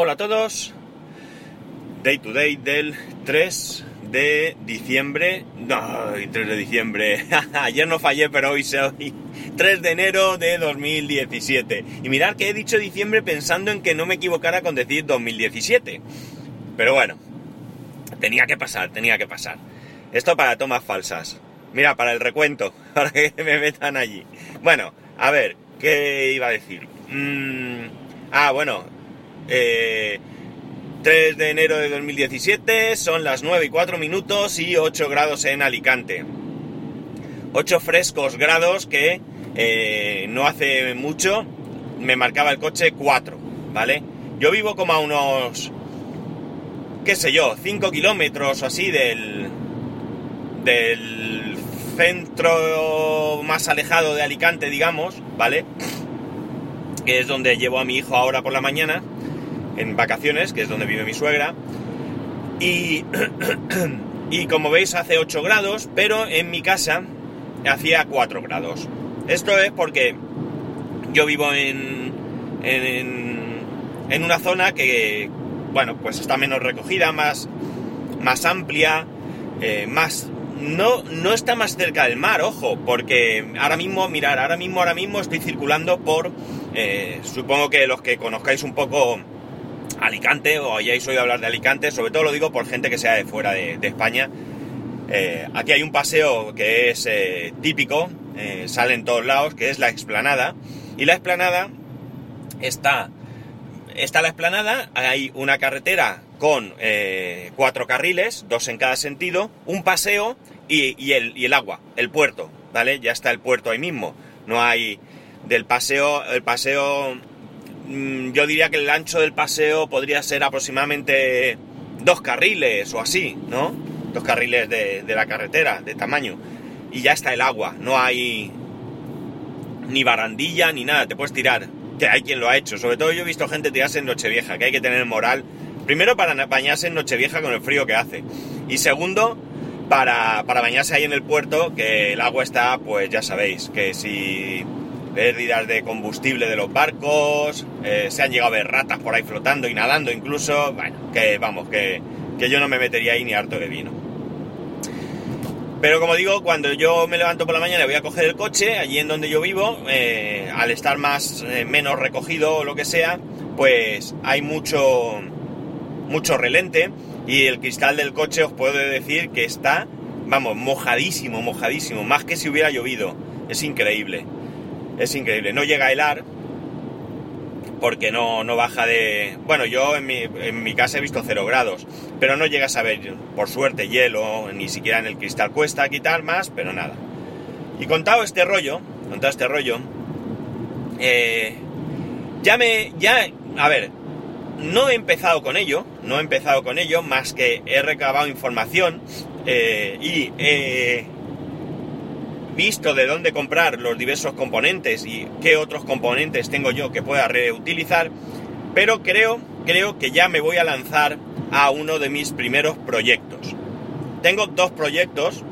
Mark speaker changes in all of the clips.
Speaker 1: Hola a todos. Day to day del 3 de diciembre. No, 3 de diciembre. Ayer no fallé, pero hoy soy 3 de enero de 2017. Y mirad que he dicho diciembre pensando en que no me equivocara con decir 2017. Pero bueno, tenía que pasar, tenía que pasar. Esto para tomas falsas. Mira, para el recuento, para que me metan allí. Bueno, a ver, ¿qué iba a decir? Mm, ah, bueno, eh, 3 de enero de 2017, son las 9 y 4 minutos y 8 grados en Alicante. 8 frescos grados que eh, no hace mucho me marcaba el coche 4, ¿vale? Yo vivo como a unos, qué sé yo, 5 kilómetros o así del, del centro más alejado de Alicante, digamos, ¿vale? Que es donde llevo a mi hijo ahora por la mañana en vacaciones, que es donde vive mi suegra. Y, y como veis hace 8 grados, pero en mi casa hacía 4 grados. Esto es porque yo vivo en, en, una zona que, bueno, pues está menos recogida, más, más amplia, eh, más... No, no está más cerca del mar, ojo, porque ahora mismo, mirar, ahora mismo, ahora mismo estoy circulando por, eh, supongo que los que conozcáis un poco Alicante o hayáis oído hablar de Alicante, sobre todo lo digo por gente que sea de fuera de, España. Eh, aquí hay un paseo que es eh, típico, eh, sale en todos lados, que es la explanada. Y la explanada está, está la explanada, hay una carretera con cuatro carriles, dos en cada sentido, un paseo y, el, y el agua, el puerto, ¿vale? Ya está el puerto ahí mismo. No hay del paseo, el paseo yo diría que el ancho del paseo podría ser aproximadamente dos carriles o así, ¿no? Dos carriles de, la carretera, de tamaño. Y ya está el agua, no hay ni barandilla ni nada, te puedes tirar. Que hay quien lo ha hecho, sobre todo yo he visto gente tirarse en Nochevieja, que hay que tener moral. Primero para bañarse en Nochevieja con el frío que hace. Y segundo, para, para bañarse ahí en el puerto, que el agua está, pues ya sabéis, que si pérdidas de combustible de los barcos, eh, se han llegado a ver ratas por ahí flotando y nadando incluso, bueno, que vamos, que, yo no me metería ahí ni harto de vino. Pero como digo, cuando yo me levanto por la mañana voy a coger el coche, allí en donde yo vivo, eh, al estar más, eh, menos recogido o lo que sea, pues hay mucho, mucho relente y el cristal del coche os puedo decir que está, vamos, mojadísimo, mojadísimo, más que si hubiera llovido. Es increíble es increíble. No llega a helar porque no, no baja de... Bueno, yo en mi, en mi, casa he visto 0 grados, pero no llegas a ver, por suerte, hielo, ni siquiera en el cristal cuesta quitar más, pero nada. Y contado este rollo, contado este rollo, eh, ya me... ya, a ver, no he empezado con ello, no he empezado con ello, más que he recabado información eh, y he visto de dónde comprar los diversos componentes y qué otros componentes tengo yo que pueda reutilizar, pero creo, creo que ya me voy a lanzar a uno de mis primeros proyectos. Tengo dos proyectos,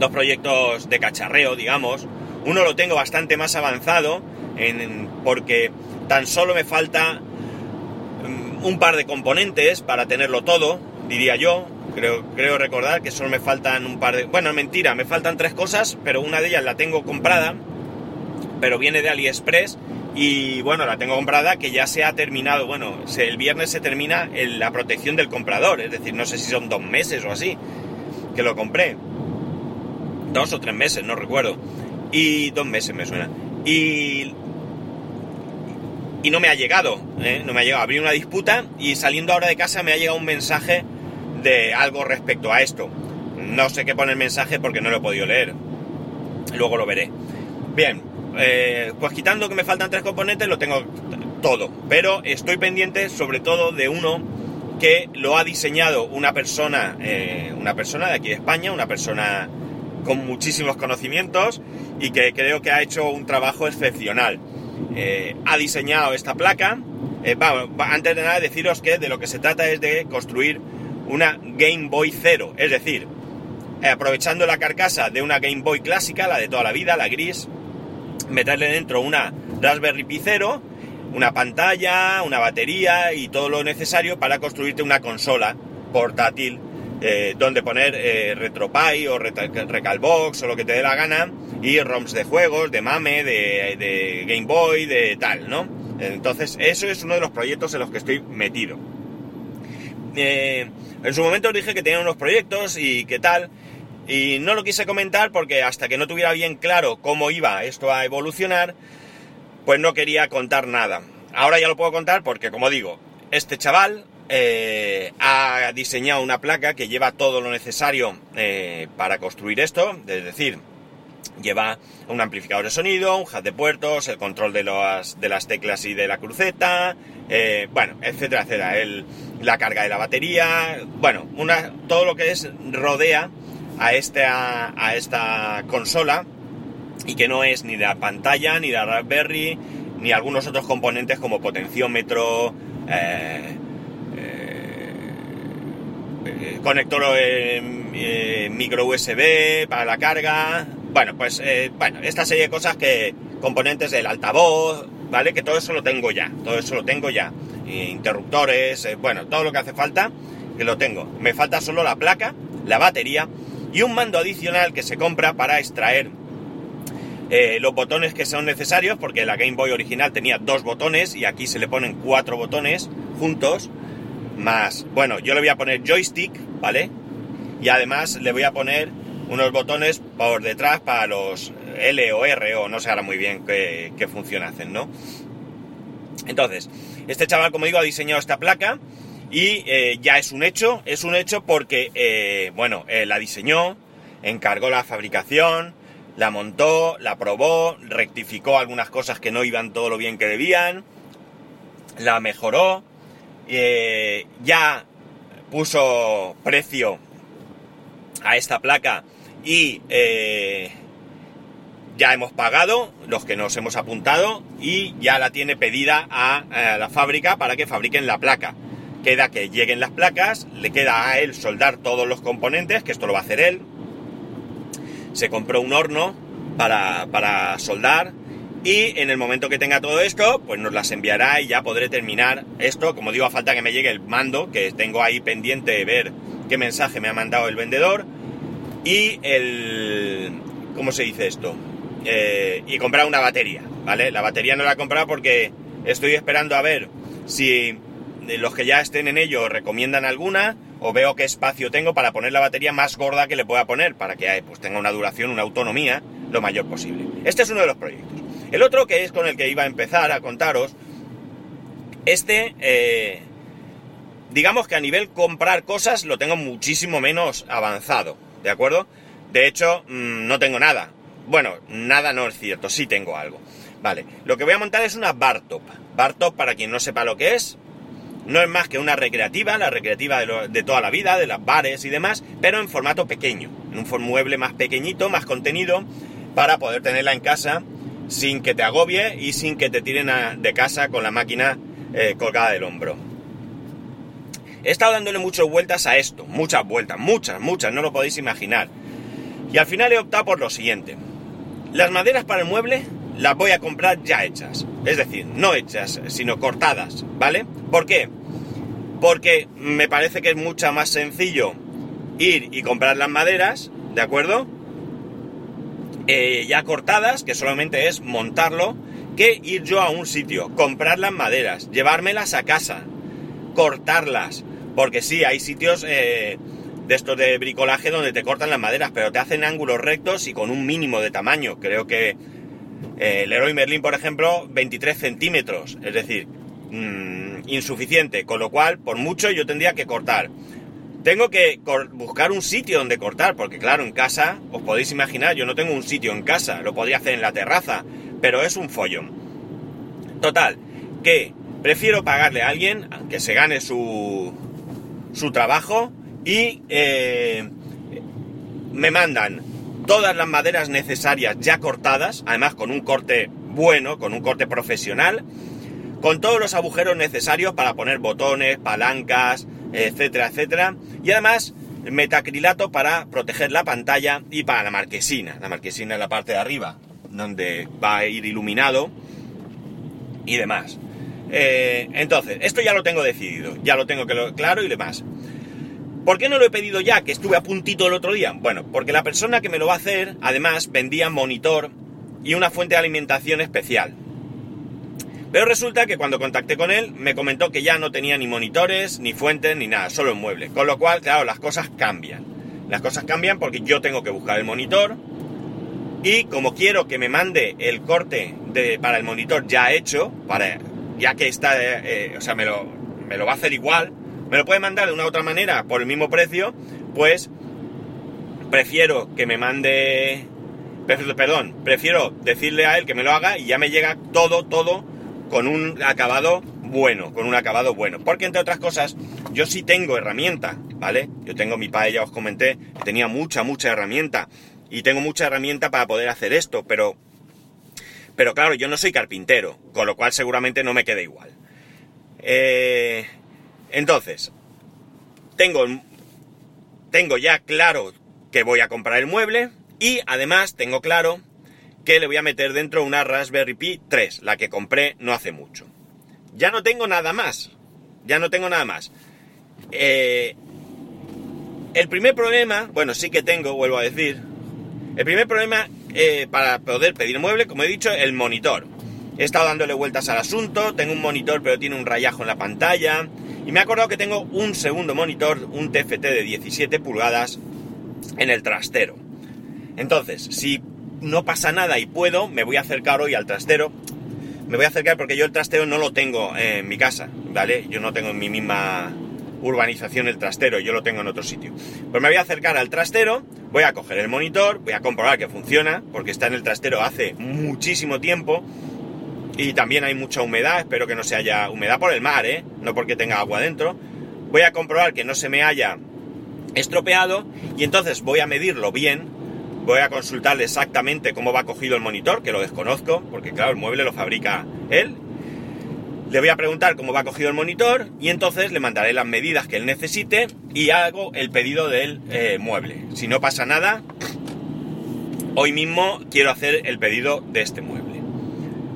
Speaker 1: dos proyectos de cacharreo, digamos. Uno lo tengo bastante más avanzado en, porque tan solo me falta mm, un par de componentes para tenerlo todo, diría yo. Creo, creo recordar que solo me faltan un par de... Bueno, mentira, me faltan tres cosas, pero una de ellas la tengo comprada, pero viene de AliExpress y bueno, la tengo comprada que ya se ha terminado. Bueno, el viernes se termina la protección del comprador, es decir, no sé si son dos meses o así que lo compré. Dos o tres meses, no recuerdo. Y dos meses me suena. Y y no me ha llegado, ¿eh? no me ha llegado. Abrí una disputa y saliendo ahora de casa me ha llegado un mensaje de algo respecto a esto. No sé qué pone el mensaje porque no lo he podido leer. Luego lo veré. Bien, eh, pues quitando que me faltan tres componentes, lo tengo todo. Pero estoy pendiente sobre todo de uno que lo ha diseñado una persona, eh, una persona de aquí de España, una persona con muchísimos conocimientos y que creo que ha hecho un trabajo excepcional. Eh, ha diseñado esta placa. antes de nada deciros que de lo que se trata es de construir una Game Boy Zero, es decir, aprovechando la carcasa de una Game Boy clásica, la de toda la vida, la gris, meterle dentro una Raspberry Pi Zero, una pantalla, una batería y todo lo necesario para construirte una consola portátil eh, donde poner eh, RetroPie o Recalbox o lo que te dé la gana y ROMs de juegos, de MAME, de, de Game Boy, de tal, ¿no? Entonces, eso es uno de los proyectos en los que estoy metido. Eh, en su momento os dije que tenía unos proyectos y qué tal, y no lo quise comentar porque hasta que no tuviera bien claro cómo iba esto a evolucionar, pues no quería contar nada. Ahora ya lo puedo contar porque, como digo, este chaval eh, ha diseñado una placa que lleva todo lo necesario eh, para construir esto, es decir, lleva un amplificador de sonido, un hub de puertos, el control de, de las teclas y de la cruceta, eh, bueno, etcétera, etcétera, la carga de la batería, bueno, una, todo lo que es rodea a esta, a esta consola y que no es ni la pantalla, ni la Raspberry, ni algunos otros componentes como potenciómetro, eh, eh, conector micro USB para la carga, bueno, pues bueno, esta serie de cosas que componentes del altavoz, ¿vale? Que todo eso lo tengo ya, todo eso lo tengo ya. Interruptores, bueno, todo lo que hace falta, que lo tengo. Me falta solo la placa, la batería y un mando adicional que se compra para extraer eh, los botones que son necesarios, porque la Game Boy original tenía dos botones y aquí se le ponen cuatro botones juntos, más, bueno, yo le voy a poner joystick, ¿vale? Y además le voy a poner unos botones por detrás para los L o R o no sé ahora muy bien qué, qué función hacen, ¿no? Entonces, este chaval, como digo, ha diseñado esta placa y eh, ya es un hecho, es un hecho porque, eh, bueno, eh, la diseñó, encargó la fabricación, la montó, la probó, rectificó algunas cosas que no iban todo lo bien que debían, la mejoró, ya puso precio a esta placa y ya hemos pagado los que nos hemos apuntado y ya la tiene pedida a la fábrica para que fabriquen la placa queda que lleguen las placas, le queda a él soldar todos los componentes, que esto lo va a hacer él. Se compró un horno para, soldar y en el momento que tenga todo esto, pues nos las enviará y ya podré terminar esto. Como digo, a falta que me llegue el mando, que tengo ahí pendiente de ver qué mensaje me ha mandado el vendedor. Y el... ¿Cómo se dice esto? Eh, y comprar una batería, ¿vale? La batería no la he comprado porque estoy esperando a ver si los que ya estén en ello recomiendan alguna o veo qué espacio tengo para poner la batería más gorda que le pueda poner para que pues, tenga una duración, una autonomía lo mayor posible. Este es uno de los proyectos. El otro que es con el que iba a empezar a contaros, este, eh, digamos que a nivel comprar cosas lo tengo muchísimo menos avanzado, ¿de acuerdo? De hecho, mm, no tengo nada. Bueno, nada no es cierto, sí tengo algo. Vale, lo que voy a montar es una Bartop. Bartop, para quien no sepa lo que es, no es más que una recreativa, la recreativa de, toda la vida, de las bares y demás, pero en formato pequeño, en un mueble más pequeñito, más contenido, para poder tenerla en casa sin que te agobie y sin que te tiren de casa con la máquina eh, colgada del hombro. He estado dándole muchas vueltas a esto, muchas vueltas, muchas, muchas, no lo podéis imaginar. Y al final he optado por lo siguiente. Las maderas para el mueble las voy a comprar ya hechas. Es decir, no hechas, sino cortadas, ¿vale? ¿Por qué? Porque me parece que es mucho más sencillo ir y comprar las maderas, ¿de acuerdo? Eh, ya cortadas, que solamente es montarlo, que ir yo a un sitio, comprar las maderas, llevármelas a casa, cortarlas. Porque sí, hay sitios eh, de estos de bricolaje donde te cortan las maderas, pero te hacen ángulos rectos y con un mínimo de tamaño. Creo que el Leroy Merlin, por ejemplo, 23 centímetros, es decir, mm, insuficiente, con lo cual, por mucho, yo tendría que cortar. Tengo que buscar un sitio donde cortar, porque claro, en casa, os podéis imaginar, yo no tengo un sitio en casa, lo podría hacer en la terraza, pero es un follón. Total, que prefiero pagarle a alguien, que se gane su, su trabajo, y eh, me mandan todas las maderas necesarias ya cortadas, además con un corte bueno, con un corte profesional, con todos los agujeros necesarios para poner botones, palancas, etcétera, etcétera, y además metacrilato para proteger la pantalla y para la marquesina, la marquesina en la parte de arriba, donde va a ir iluminado y demás. Eh, entonces, esto ya lo tengo decidido, ya lo tengo claro y demás. ¿Por qué no lo he pedido ya, que estuve a puntito el otro día? Bueno, porque la persona que me lo va a hacer, además, vendía monitor y una fuente de alimentación especial. Pero resulta que cuando contacté con él, me comentó que ya no tenía ni monitores, ni fuentes, ni nada, solo el mueble. Con lo cual, claro, las cosas cambian. Las cosas cambian porque yo tengo que buscar el monitor. Y como quiero que me mande el corte de, para el monitor ya hecho, para, ya que está, eh, eh, o sea, me lo, me lo va a hacer igual, me lo puede mandar de una u otra manera por el mismo precio, pues prefiero que me mande, perdón, prefiero decirle a él que me lo haga y ya me llega todo, todo con un acabado bueno, con un acabado bueno. Porque entre otras cosas, yo sí tengo herramienta, ¿vale? Yo tengo mi ya os comenté, tenía mucha, mucha herramienta. Y tengo mucha herramienta para poder hacer esto, pero... Pero claro, yo no soy carpintero, con lo cual seguramente no me queda igual. Eh, entonces, tengo, tengo ya claro que voy a comprar el mueble y además tengo claro que le voy a meter dentro una Raspberry Pi 3, la que compré no hace mucho. Ya no tengo nada más. Ya no tengo nada más. Eh, el primer problema, bueno, sí que tengo, vuelvo a decir. El primer problema eh, para poder pedir mueble, como he dicho, el monitor. He estado dándole vueltas al asunto, tengo un monitor pero tiene un rayajo en la pantalla, y me he acordado que tengo un segundo monitor, un TFT de 17 pulgadas, en el trastero. Entonces, si no pasa nada y puedo, me voy a acercar hoy al trastero. Me voy a acercar porque yo el trastero no lo tengo en mi casa, ¿vale? Yo no tengo en mi misma urbanización el trastero, yo lo tengo en otro sitio. Pues me voy a acercar al trastero, voy a coger el monitor, voy a comprobar que funciona, porque está en el trastero hace muchísimo tiempo y también hay mucha humedad, espero que no se haya humedad por el mar, ¿eh? no porque tenga agua dentro. Voy a comprobar que no se me haya estropeado y entonces voy a medirlo bien, voy a consultarle exactamente cómo va cogido el monitor, que lo desconozco, porque claro, el mueble lo fabrica él. Le voy a preguntar cómo va cogido el monitor y entonces le mandaré las medidas que él necesite y hago el pedido del eh, mueble. Si no pasa nada, hoy mismo quiero hacer el pedido de este mueble.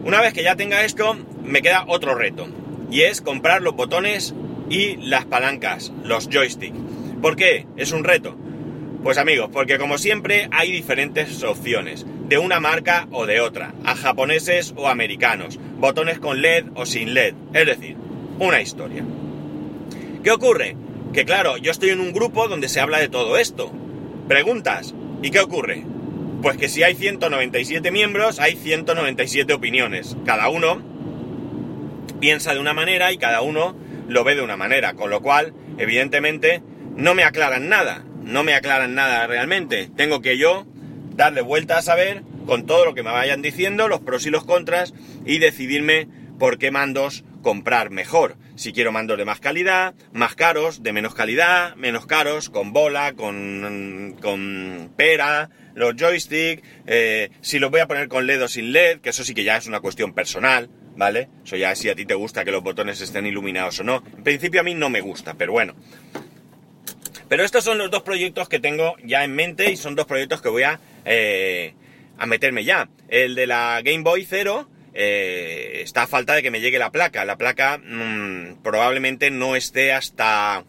Speaker 1: Una vez que ya tenga esto, me queda otro reto. Y es comprar los botones y las palancas, los joysticks. ¿Por qué? Es un reto. Pues amigos, porque como siempre hay diferentes opciones, de una marca o de otra, a japoneses o americanos, botones con LED o sin LED, es decir, una historia. ¿Qué ocurre? Que claro, yo estoy en un grupo donde se habla de todo esto. Preguntas, ¿y qué ocurre? Pues que si hay 197 miembros, hay 197 opiniones. Cada uno piensa de una manera y cada uno lo ve de una manera. Con lo cual, evidentemente, no me aclaran nada. No me aclaran nada realmente. Tengo que yo darle vuelta a saber con todo lo que me vayan diciendo, los pros y los contras, y decidirme por qué mandos comprar mejor. Si quiero mandos de más calidad, más caros, de menos calidad, menos caros, con bola, con, con pera, los joysticks, eh, si los voy a poner con LED o sin LED, que eso sí que ya es una cuestión personal, ¿vale? Eso ya si a ti te gusta que los botones estén iluminados o no. En principio a mí no me gusta, pero bueno. Pero estos son los dos proyectos que tengo ya en mente y son dos proyectos que voy a, eh, a meterme ya. El de la Game Boy Zero eh, está a falta de que me llegue la placa. La placa mm, probablemente no esté hasta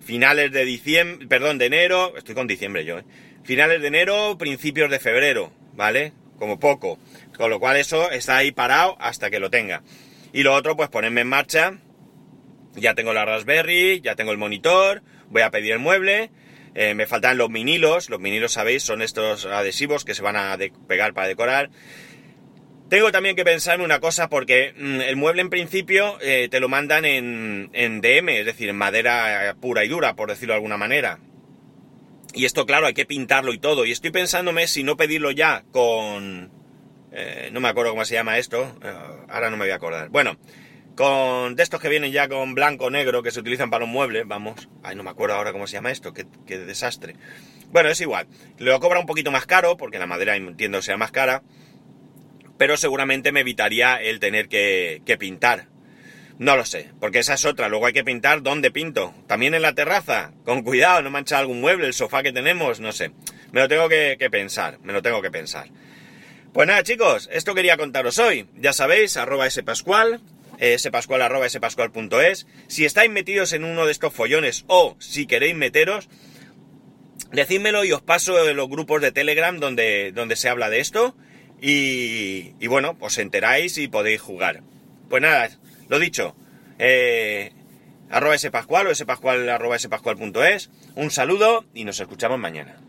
Speaker 1: finales de diciembre, perdón, de enero, estoy con diciembre yo, ¿eh? finales de enero, principios de febrero, ¿vale? Como poco. Con lo cual eso está ahí parado hasta que lo tenga. Y lo otro, pues ponerme en marcha. Ya tengo la Raspberry, ya tengo el monitor, voy a pedir el mueble. Eh, me faltan los minilos, los minilos sabéis, son estos adhesivos que se van a pegar para decorar. Tengo también que pensar en una cosa porque mm, el mueble en principio eh, te lo mandan en, en, DM, es decir, en madera pura y dura, por decirlo de alguna manera. Y esto, claro, hay que pintarlo y todo. Y estoy pensándome si no pedirlo ya con... Eh, no me acuerdo cómo se llama esto. Eh, ahora no me voy a acordar. Bueno, con de estos que vienen ya con blanco negro que se utilizan para los muebles, vamos. Ay, no me acuerdo ahora cómo se llama esto. Qué, qué desastre. Bueno, es igual. Lo cobra un poquito más caro, porque la madera entiendo sea más cara. Pero seguramente me evitaría el tener que, pintar. No lo sé, porque esa es otra. Luego hay que pintar dónde pinto. También en la terraza. Con cuidado, no mancha algún mueble, el sofá que tenemos, no sé. Me lo tengo que, pensar, me lo tengo que pensar. Pues nada, chicos, esto quería contaros hoy. Ya sabéis, arroba spascual, eh, spascual arroba spascual.es. Si estáis metidos en uno de estos follones o si queréis meteros, decídmelo y os paso los grupos de Telegram donde, donde se habla de esto. Y, bueno, os enteráis y podéis jugar. Pues nada, lo dicho. Eh, arroba spascual o spascual arroba spascual.es. Un saludo y nos escuchamos mañana.